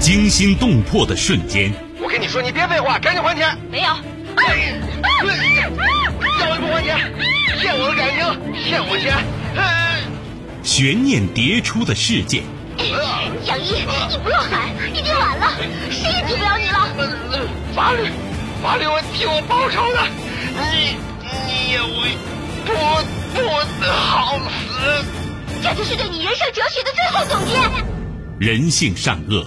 惊心动魄的瞬间。我跟你说，你别废话，赶紧还钱。没有。要你不还钱，骗我的感情，骗我钱。悬念迭出的事件。杨一，你不要喊，已经晚了，谁也救不了你了。法律，法律会替我报仇的。你，你也会不不好死。这就是对你人生哲学的最后总结。人性善恶，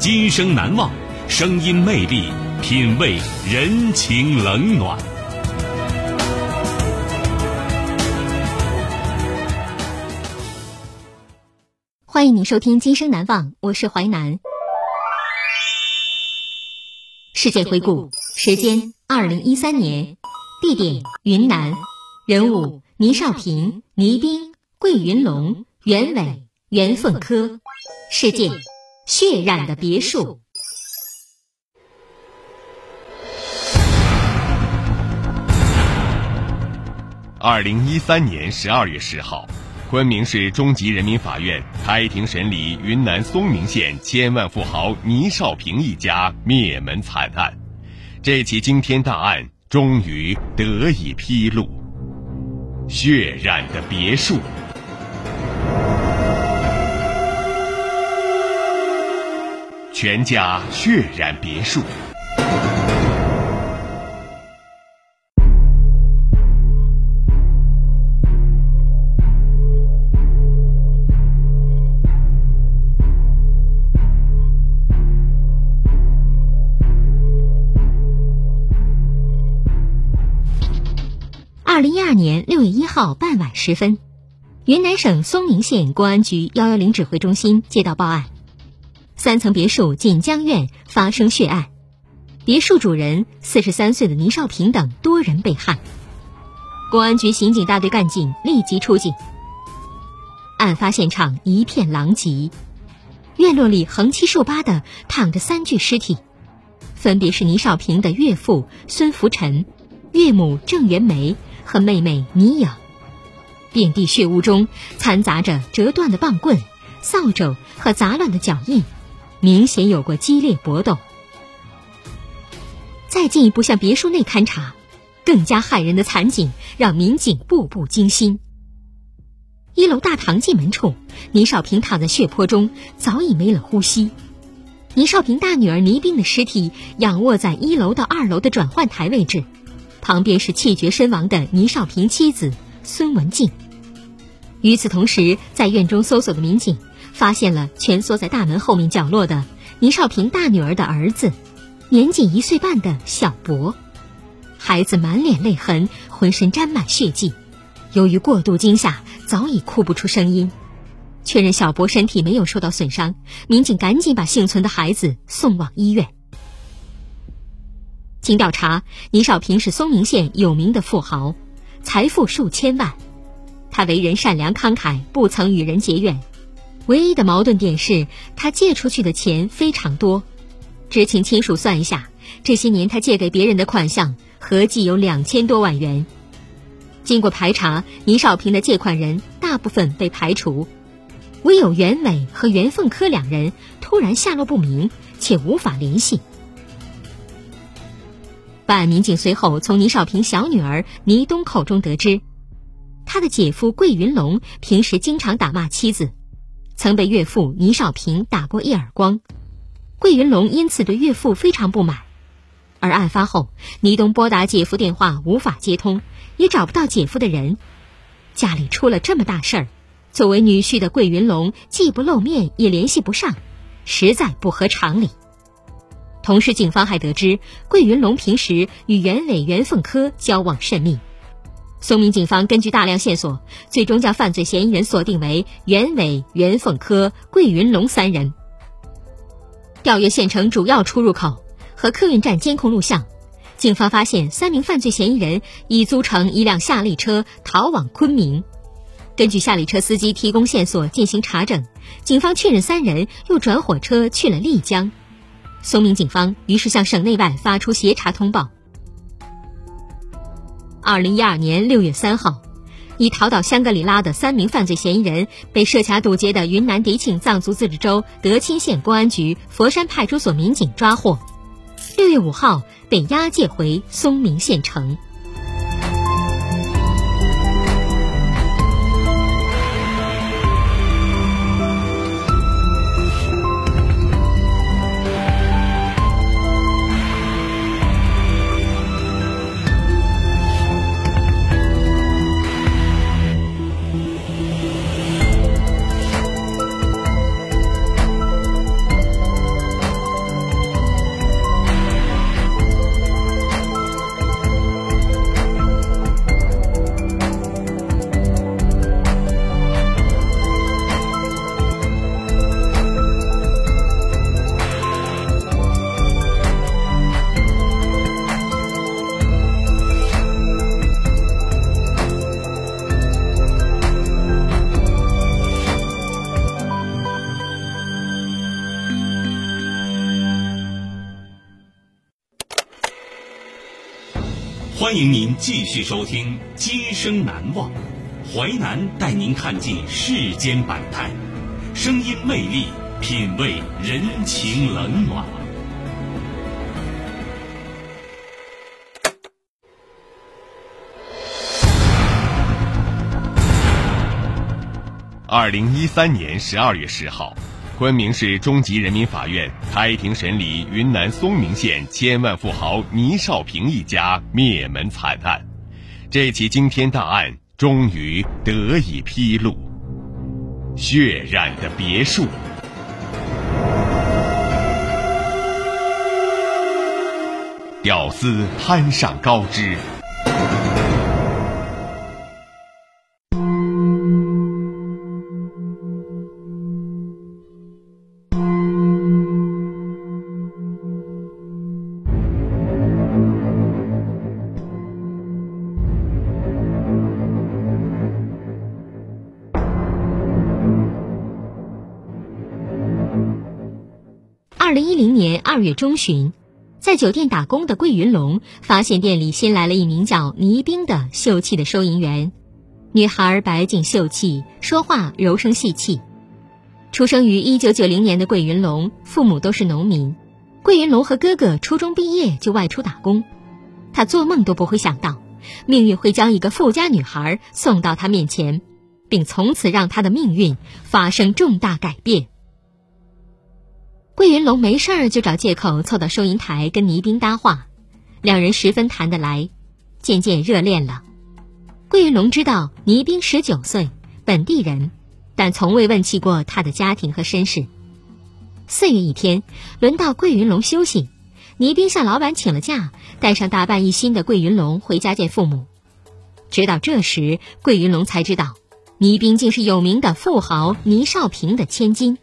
今生难忘，声音魅力，品味人情冷暖。欢迎你收听《今生难忘》，我是淮南。事件回顾：时间二零一三年，地点云南，人物倪少平、倪斌、桂云龙、袁伟、袁凤科，事件血染的别墅。二零一三年十二月十号。昆明市中级人民法院开庭审理云南嵩明县千万富豪倪少平一家灭门惨案，这起惊天大案终于得以披露。血染的别墅，全家血染别墅。二零一二年六月一号傍晚时分，云南省嵩明县公安局幺幺零指挥中心接到报案，三层别墅锦江苑发生血案，别墅主人四十三岁的倪少平等多人被害。公安局刑警大队干警立即出警，案发现场一片狼藉，院落里横七竖八的躺着三具尸体，分别是倪少平的岳父孙福臣、岳母郑元梅。和妹妹倪颖，遍地血污中掺杂着折断的棒棍、扫帚和杂乱的脚印，明显有过激烈搏斗。再进一步向别墅内勘查，更加骇人的惨景让民警步步惊心。一楼大堂进门处，倪少平躺在血泊中，早已没了呼吸。倪少平大女儿倪冰的尸体仰卧在一楼到二楼的转换台位置。旁边是气绝身亡的倪少平妻子孙文静。与此同时，在院中搜索的民警发现了蜷缩在大门后面角落的倪少平大女儿的儿子，年仅一岁半的小博。孩子满脸泪痕，浑身沾满血迹，由于过度惊吓，早已哭不出声音。确认小博身体没有受到损伤，民警赶紧把幸存的孩子送往医院。经调查，倪少平是嵩明县有名的富豪，财富数千万。他为人善良慷慨，不曾与人结怨。唯一的矛盾点是他借出去的钱非常多。知情亲属算一下，这些年他借给别人的款项合计有两千多万元。经过排查，倪少平的借款人大部分被排除，唯有袁伟和袁凤科两人突然下落不明，且无法联系。办案民警随后从倪少平小女儿倪东口中得知，他的姐夫桂云龙平时经常打骂妻子，曾被岳父倪少平打过一耳光，桂云龙因此对岳父非常不满。而案发后，倪东拨打姐夫电话无法接通，也找不到姐夫的人，家里出了这么大事儿，作为女婿的桂云龙既不露面也联系不上，实在不合常理。同时，警方还得知桂云龙平时与袁伟、袁凤科交往甚密。嵩明警方根据大量线索，最终将犯罪嫌疑人锁定为袁伟、袁凤科、桂云龙三人。调阅县城主要出入口和客运站监控录像，警方发现三名犯罪嫌疑人已租乘一辆夏利车逃往昆明。根据夏利车司机提供线索进行查证，警方确认三人又转火车去了丽江。松明警方于是向省内外发出协查通报。二零一二年六月三号。已逃到香格里拉的三名犯罪嫌疑人被设卡堵截的云南迪庆藏族自治州德钦县公安局佛山派出所民警抓获，六月五号被押解回松明县城。欢迎您继续收听《今生难忘》，淮南带您看尽世间百态，声音魅力，品味人情冷暖。二零一三年十二月十号。昆明市中级人民法院开庭审理云南嵩明县千万富豪倪少平一家灭门惨案，这起惊天大案终于得以披露。血染的别墅，屌丝攀上高枝。月中旬，在酒店打工的桂云龙发现店里新来了一名叫倪冰的秀气的收银员。女孩白净秀气，说话柔声细气。出生于一九九零年的桂云龙，父母都是农民。桂云龙和哥哥初中毕业就外出打工，他做梦都不会想到，命运会将一个富家女孩送到他面前，并从此让他的命运发生重大改变。桂云龙没事儿就找借口凑到收银台跟倪斌搭话，两人十分谈得来，渐渐热恋了。桂云龙知道倪斌十九岁，本地人，但从未问起过他的家庭和身世。四月一天，轮到桂云龙休息，倪斌向老板请了假，带上大半一新的桂云龙回家见父母。直到这时，桂云龙才知道，倪斌竟是有名的富豪倪少平的千金。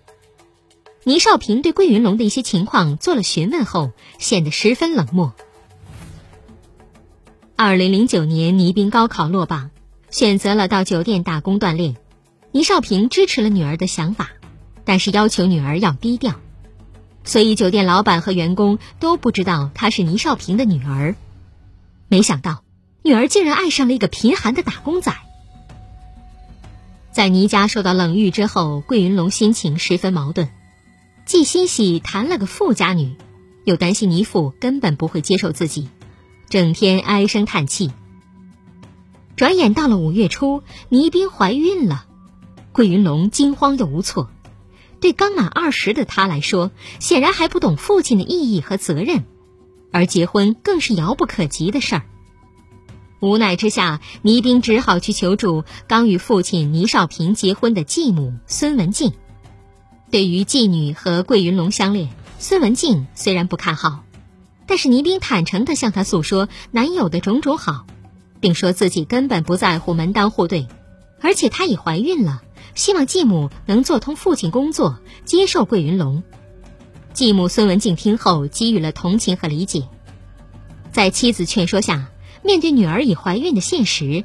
倪少平对桂云龙的一些情况做了询问后，显得十分冷漠。二零零九年，倪斌高考落榜，选择了到酒店打工锻炼。倪少平支持了女儿的想法，但是要求女儿要低调，所以酒店老板和员工都不知道她是倪少平的女儿。没想到，女儿竟然爱上了一个贫寒的打工仔。在倪家受到冷遇之后，桂云龙心情十分矛盾。既欣喜谈了个富家女，又担心倪父根本不会接受自己，整天唉声叹气。转眼到了五月初，倪斌怀孕了，桂云龙惊慌又无措。对刚满二十的他来说，显然还不懂父亲的意义和责任，而结婚更是遥不可及的事儿。无奈之下，倪斌只好去求助刚与父亲倪少平结婚的继母孙文静。对于继女和桂云龙相恋，孙文静虽然不看好，但是倪斌坦诚地向她诉说男友的种种好，并说自己根本不在乎门当户对，而且她已怀孕了，希望继母能做通父亲工作，接受桂云龙。继母孙文静听后给予了同情和理解，在妻子劝说下，面对女儿已怀孕的现实，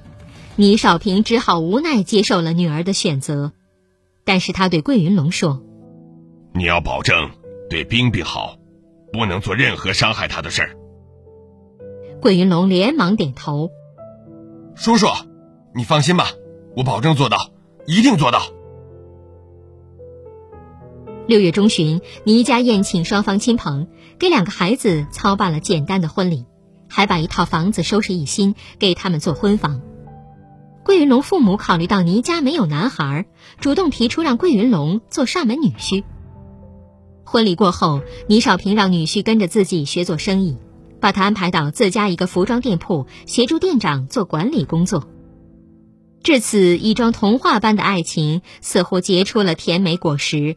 倪少平只好无奈接受了女儿的选择。但是他对桂云龙说：“你要保证对冰冰好，不能做任何伤害她的事儿。”桂云龙连忙点头：“叔叔，你放心吧，我保证做到，一定做到。”六月中旬，倪家宴请双方亲朋，给两个孩子操办了简单的婚礼，还把一套房子收拾一新，给他们做婚房。桂云龙父母考虑到倪家没有男孩，主动提出让桂云龙做上门女婿。婚礼过后，倪少平让女婿跟着自己学做生意，把他安排到自家一个服装店铺，协助店长做管理工作。至此，一桩童话般的爱情似乎结出了甜美果实。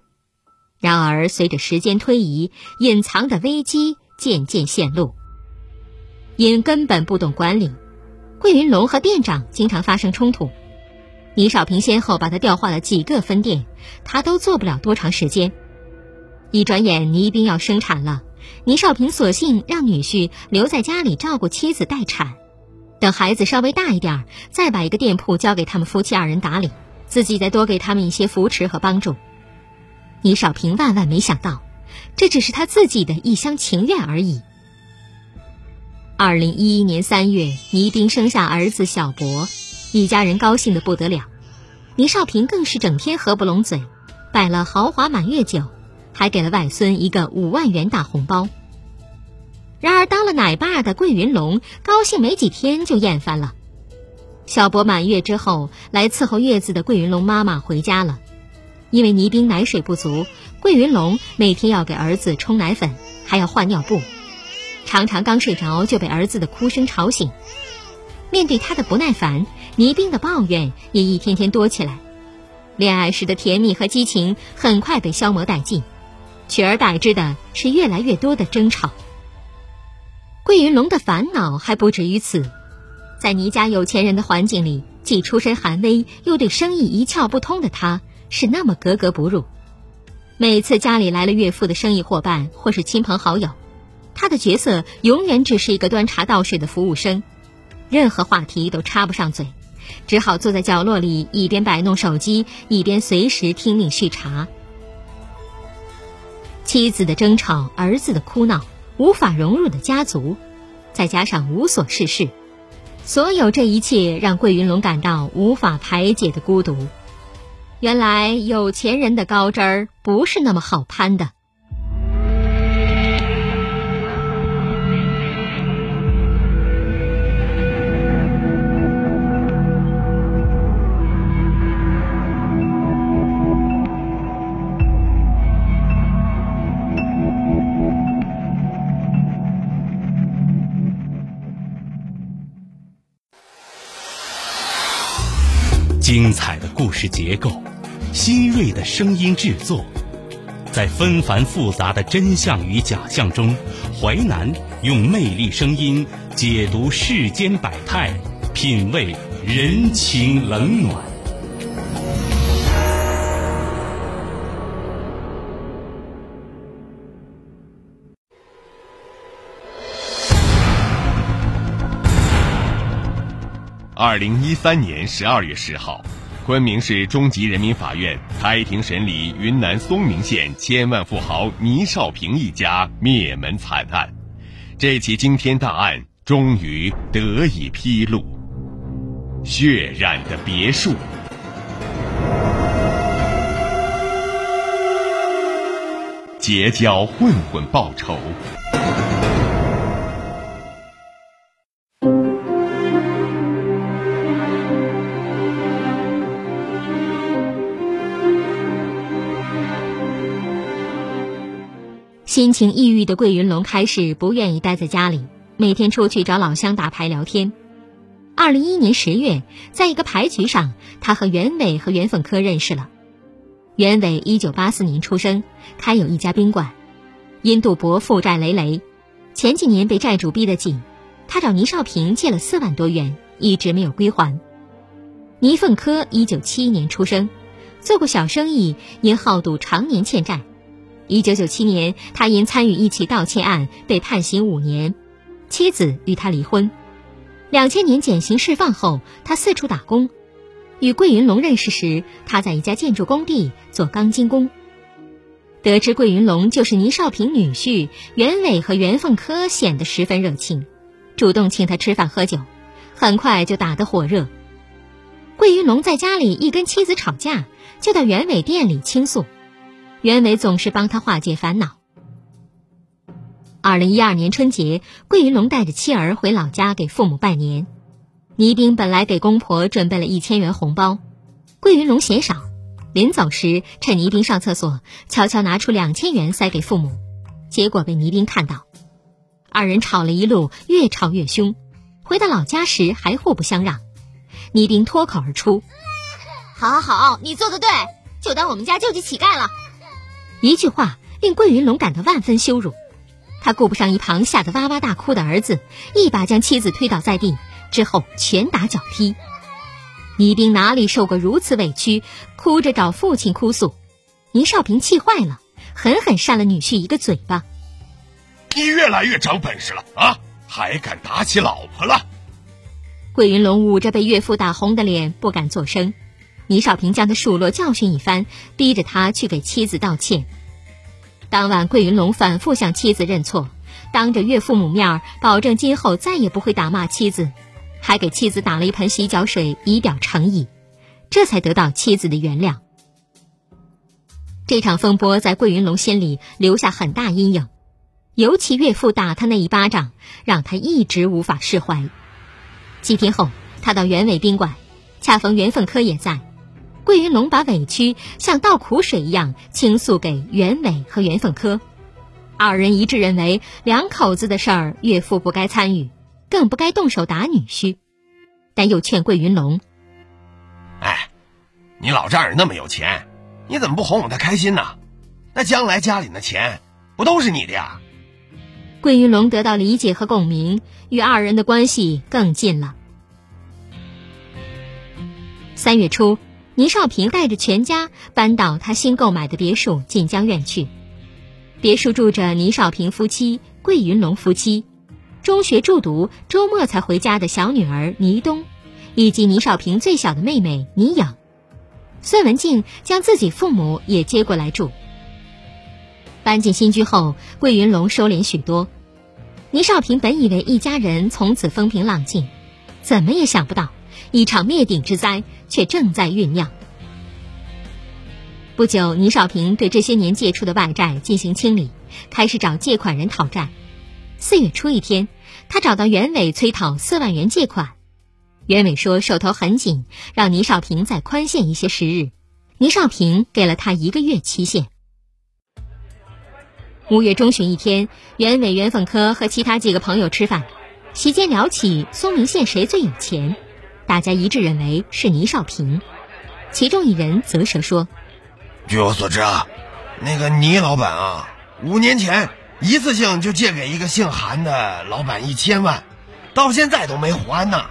然而，随着时间推移，隐藏的危机渐渐显露。因根本不懂管理。桂云龙和店长经常发生冲突，倪少平先后把他调换了几个分店，他都做不了多长时间。一转眼，倪兵要生产了，倪少平索性让女婿留在家里照顾妻子待产，等孩子稍微大一点，再把一个店铺交给他们夫妻二人打理，自己再多给他们一些扶持和帮助。倪少平万万没想到，这只是他自己的一厢情愿而已。二零一一年三月，倪兵生下儿子小博，一家人高兴的不得了。倪少平更是整天合不拢嘴，摆了豪华满月酒，还给了外孙一个五万元大红包。然而，当了奶爸的桂云龙高兴没几天就厌烦了。小博满月之后，来伺候月子的桂云龙妈妈回家了，因为倪冰奶水不足，桂云龙每天要给儿子冲奶粉，还要换尿布。常常刚睡着就被儿子的哭声吵醒，面对他的不耐烦，倪冰的抱怨也一天天多起来。恋爱时的甜蜜和激情很快被消磨殆尽，取而代之的是越来越多的争吵。桂云龙的烦恼还不止于此，在倪家有钱人的环境里，既出身寒微又对生意一窍不通的他，是那么格格不入。每次家里来了岳父的生意伙伴或是亲朋好友。他的角色永远只是一个端茶倒水的服务生，任何话题都插不上嘴，只好坐在角落里，一边摆弄手机，一边随时听命续茶。妻子的争吵，儿子的哭闹，无法融入的家族，再加上无所事事，所有这一切让桂云龙感到无法排解的孤独。原来有钱人的高枝儿不是那么好攀的。事结构，新锐的声音制作，在纷繁复杂的真相与假象中，淮南用魅力声音解读世间百态，品味人情冷暖。二零一三年十二月十号，昆明市中级人民法院开庭审理云南嵩明县千万富豪倪少平一家灭门惨案。这起惊天大案终于得以披露。血染的别墅，结交混混报仇。心情抑郁的桂云龙开始不愿意待在家里，每天出去找老乡打牌聊天。二零一一年十月，在一个牌局上，他和袁伟和袁凤科认识了。袁伟一九八四年出生，开有一家宾馆，因赌博负债累累，前几年被债主逼得紧，他找倪少平借了四万多元，一直没有归还。倪凤科一九七一年出生，做过小生意，因好赌常年欠债。一九九七年，他因参与一起盗窃案被判刑五年，妻子与他离婚。两千年减刑释放后，他四处打工。与桂云龙认识时，他在一家建筑工地做钢筋工。得知桂云龙就是倪少平女婿，袁伟和袁凤科显得十分热情，主动请他吃饭喝酒，很快就打得火热。桂云龙在家里一跟妻子吵架，就到袁伟店里倾诉。袁伟总是帮他化解烦恼。二零一二年春节，桂云龙带着妻儿回老家给父母拜年。倪兵本来给公婆准备了一千元红包，桂云龙嫌少，临走时趁倪兵上厕所，悄悄拿出两千元塞给父母，结果被倪兵看到，二人吵了一路，越吵越凶。回到老家时还互不相让，倪兵脱口而出：“好，好，好，你做的对，就当我们家救济乞丐了。”一句话令桂云龙感到万分羞辱，他顾不上一旁吓得哇哇大哭的儿子，一把将妻子推倒在地，之后拳打脚踢。倪兵哪里受过如此委屈，哭着找父亲哭诉。倪少平气坏了，狠狠扇了女婿一个嘴巴：“你越来越长本事了啊，还敢打起老婆了！”桂云龙捂着被岳父打红的脸，不敢作声。倪少平将他数落教训一番，逼着他去给妻子道歉。当晚，桂云龙反复向妻子认错，当着岳父母面保证今后再也不会打骂妻子，还给妻子打了一盆洗脚水以表诚意，这才得到妻子的原谅。这场风波在桂云龙心里留下很大阴影，尤其岳父打他那一巴掌，让他一直无法释怀。几天后，他到原委宾馆，恰逢袁凤科也在。桂云龙把委屈像倒苦水一样倾诉给袁伟和袁凤科，二人一致认为两口子的事儿岳父不该参与，更不该动手打女婿，但又劝桂云龙：“哎，你老丈人那么有钱，你怎么不哄哄他开心呢？那将来家里的钱不都是你的呀？”桂云龙得到理解和共鸣，与二人的关系更近了。三月初。倪少平带着全家搬到他新购买的别墅锦江苑去。别墅住着倪少平夫妻、桂云龙夫妻、中学住读、周末才回家的小女儿倪冬，以及倪少平最小的妹妹倪颖。孙文静将自己父母也接过来住。搬进新居后，桂云龙收敛许多。倪少平本以为一家人从此风平浪静，怎么也想不到。一场灭顶之灾却正在酝酿。不久，倪少平对这些年借出的外债进行清理，开始找借款人讨债。四月初一天，他找到袁伟催讨四万元借款。袁伟说手头很紧，让倪少平再宽限一些时日。倪少平给了他一个月期限。五月中旬一天，袁伟、袁凤科和其他几个朋友吃饭，席间聊起松明县谁最有钱。大家一致认为是倪少平，其中一人啧舌说：“据我所知啊，那个倪老板啊，五年前一次性就借给一个姓韩的老板一千万，到现在都没还呢。”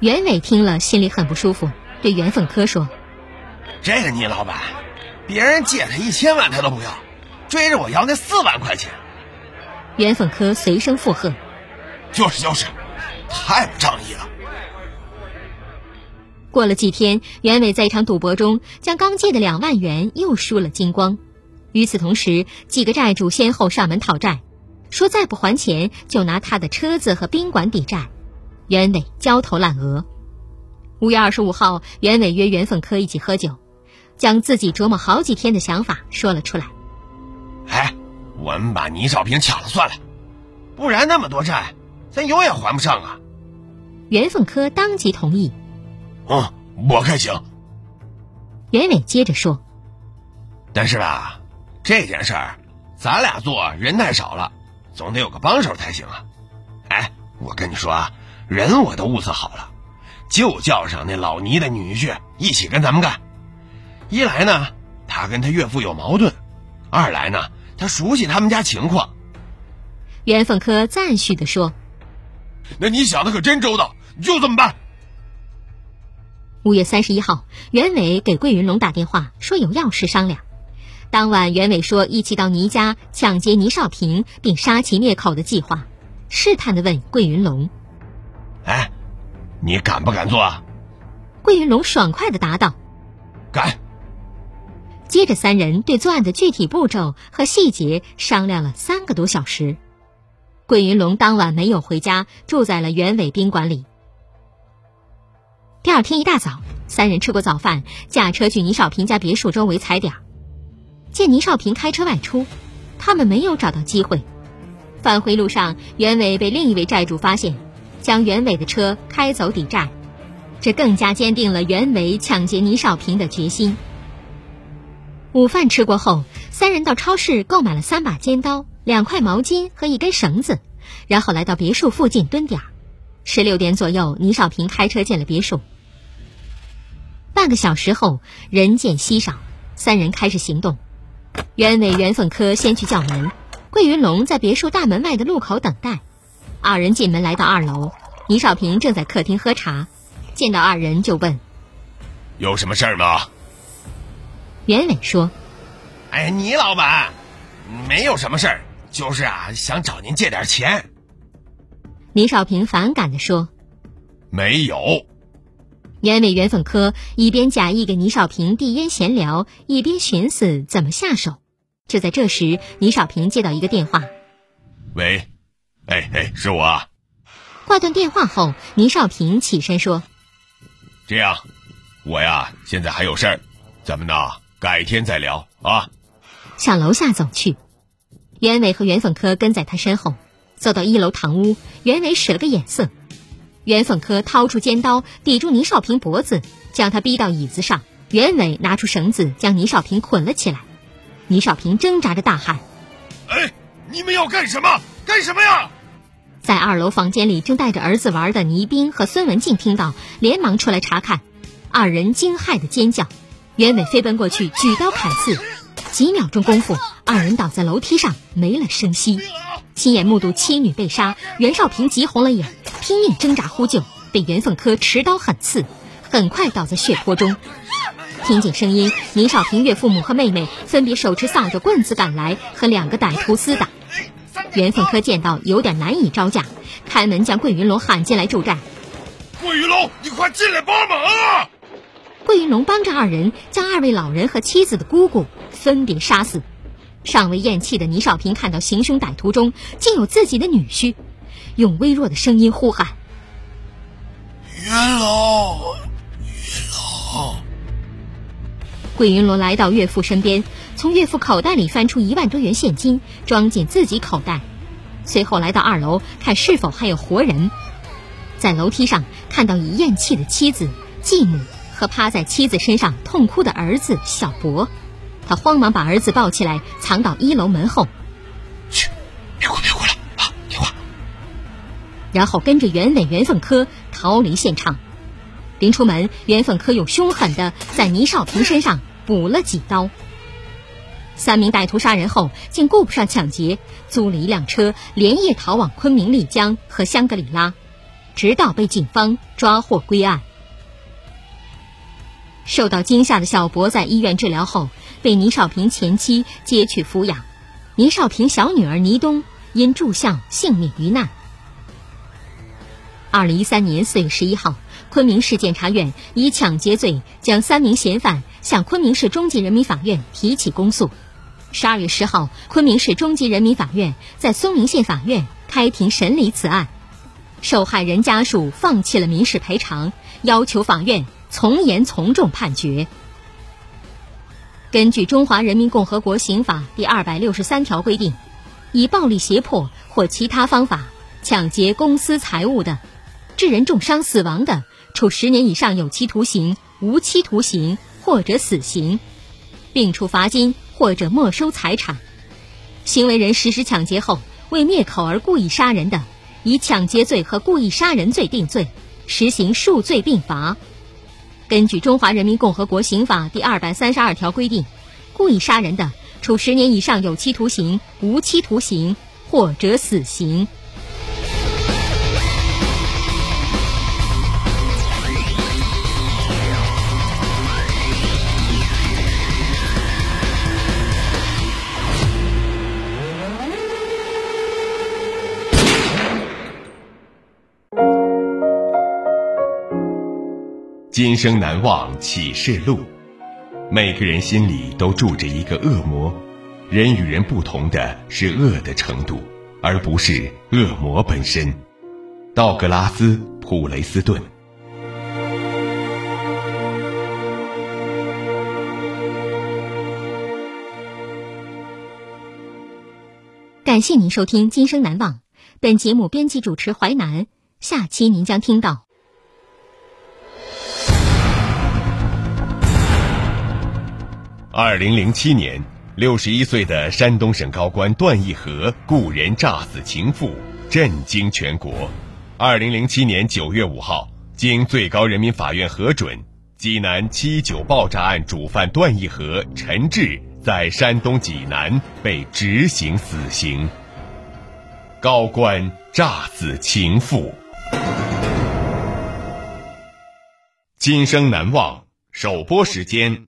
袁伟听了心里很不舒服，对袁凤科说：“这个倪老板，别人借他一千万他都不要，追着我要那四万块钱。”袁凤科随声附和：“就是就是，太不仗义了。”过了几天，袁伟在一场赌博中将刚借的两万元又输了精光。与此同时，几个债主先后上门讨债，说再不还钱就拿他的车子和宾馆抵债。袁伟焦头烂额。五月二十五号，袁伟约袁凤科一起喝酒，将自己琢磨好几天的想法说了出来。哎，我们把倪少平抢了算了，不然那么多债，咱永远还不上啊！袁凤科当即同意。嗯，我看行。袁伟接着说：“但是吧，这件事儿，咱俩做人太少了，总得有个帮手才行啊。哎，我跟你说啊，人我都物色好了，就叫上那老倪的女婿一起跟咱们干。一来呢，他跟他岳父有矛盾；二来呢，他熟悉他们家情况。”袁凤科赞许的说：“那你想的可真周到，就这么办。”五月三十一号，袁伟给桂云龙打电话，说有要事商量。当晚，袁伟说一起到倪家抢劫倪少平并杀其灭口的计划，试探的问桂云龙：“哎，你敢不敢做？”啊桂云龙爽快的答道：“敢。”接着，三人对作案的具体步骤和细节商量了三个多小时。桂云龙当晚没有回家，住在了袁伟宾馆里。第二天一大早，三人吃过早饭，驾车去倪少平家别墅周围踩点。见倪少平开车外出，他们没有找到机会。返回路上，袁伟被另一位债主发现，将袁伟的车开走抵债，这更加坚定了袁伟抢劫倪少平的决心。午饭吃过后，三人到超市购买了三把尖刀、两块毛巾和一根绳子，然后来到别墅附近蹲点。十六点左右，倪少平开车进了别墅。半个小时后，人见稀少，三人开始行动。袁伟、袁凤科先去叫门，桂云龙在别墅大门外的路口等待。二人进门来到二楼，倪少平正在客厅喝茶，见到二人就问：“有什么事儿吗？”袁伟说：“哎，倪老板，没有什么事儿，就是啊，想找您借点钱。”倪少平反感地说：“没有。”袁伟、袁凤科一边假意给倪少平递烟闲聊，一边寻思怎么下手。就在这时，倪少平接到一个电话：“喂，哎哎，是我。”挂断电话后，倪少平起身说：“这样，我呀，现在还有事儿，咱们呢？”改天再聊啊！向楼下走去，袁伟和袁凤科跟在他身后，走到一楼堂屋。袁伟使了个眼色，袁凤科掏出尖刀抵住倪少平脖子，将他逼到椅子上。袁伟拿出绳子将倪少平捆了起来。倪少平挣扎着大喊：“哎，你们要干什么？干什么呀？”在二楼房间里正带着儿子玩的倪斌和孙文静听到，连忙出来查看，二人惊骇的尖叫。袁伟飞奔过去，举刀砍刺，几秒钟功夫，二人倒在楼梯上，没了声息。亲眼目睹妻女被杀，袁少平急红了眼，拼命挣扎呼救，被袁凤科持刀狠刺，很快倒在血泊中。听见声音，倪少平岳父母和妹妹分别手持扫帚、棍子赶来，和两个歹徒厮打。袁凤科见到有点难以招架，开门将桂云龙喊进来助战。桂云龙，你快进来帮忙啊！桂云龙帮着二人将二位老人和妻子的姑姑分别杀死。尚未咽气的倪少平看到行凶歹徒中竟有自己的女婿，用微弱的声音呼喊：“云龙，云龙！”桂云龙来到岳父身边，从岳父口袋里翻出一万多元现金，装进自己口袋。随后来到二楼，看是否还有活人。在楼梯上看到已咽气的妻子、继母。和趴在妻子身上痛哭的儿子小博，他慌忙把儿子抱起来，藏到一楼门后。去，别哭，别哭。然后跟着袁伟、袁凤科逃离现场。临出门，袁凤科又凶狠的在倪少平身上补了几刀。三名歹徒杀人后，竟顾不上抢劫，租了一辆车，连夜逃往昆明、丽江和香格里拉，直到被警方抓获归案。受到惊吓的小博在医院治疗后，被倪少平前妻接去抚养。倪少平小女儿倪冬因住校性命于难。二零一三年四月十一号，昆明市检察院以抢劫罪将三名嫌犯向昆明市中级人民法院提起公诉。十二月十号，昆明市中级人民法院在松明县法院开庭审理此案。受害人家属放弃了民事赔偿，要求法院。从严从重判决。根据《中华人民共和国刑法》第二百六十三条规定，以暴力胁迫或其他方法抢劫公私财物的，致人重伤死亡的，处十年以上有期徒刑、无期徒刑或者死刑，并处罚金或者没收财产。行为人实施抢劫后为灭口而故意杀人的，以抢劫罪和故意杀人罪定罪，实行数罪并罚。根据《中华人民共和国刑法》第二百三十二条规定，故意杀人的，处十年以上有期徒刑、无期徒刑或者死刑。今生难忘启示录。每个人心里都住着一个恶魔，人与人不同的是恶的程度，而不是恶魔本身。道格拉斯·普雷斯顿。感谢您收听《今生难忘》，本节目编辑主持淮南。下期您将听到。二零零七年，六十一岁的山东省高官段义和雇人诈死情妇，震惊全国。二零零七年九月五号，经最高人民法院核准，济南七九爆炸案主犯段义和、陈志在山东济南被执行死刑。高官诈死情妇，今生难忘。首播时间。